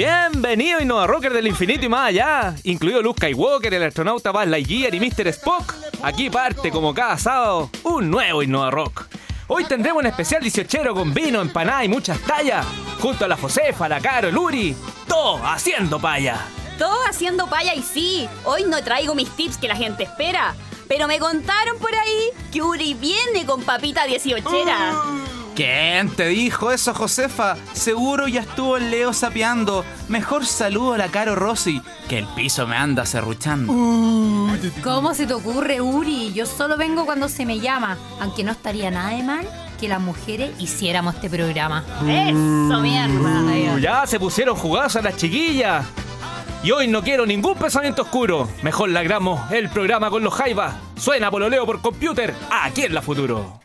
Bienvenido Innova Rocker del infinito y más allá, incluido Luke Skywalker, el astronauta Buzz Lightyear y Mr. Spock. Aquí parte, como cada sábado, un nuevo Innova Rock. Hoy tendremos un especial 18 con vino, empanada y muchas tallas, junto a la Josefa, la Caro, el Uri, todo haciendo paya. Todo haciendo paya y sí, hoy no traigo mis tips que la gente espera, pero me contaron por ahí que Uri viene con papita 18 ¿Quién te dijo eso, Josefa? Seguro ya estuvo el Leo sapeando. Mejor saludo a la Caro Rossi, que el piso me anda serruchando. ¿Cómo se te ocurre, Uri? Yo solo vengo cuando se me llama, aunque no estaría nada de mal que las mujeres hiciéramos este programa. Eso, mierda. Uh, ya se pusieron jugadas a las chiquillas. Y hoy no quiero ningún pensamiento oscuro. Mejor logramos el programa con los jaivas. Suena pololeo por computer aquí en la futuro.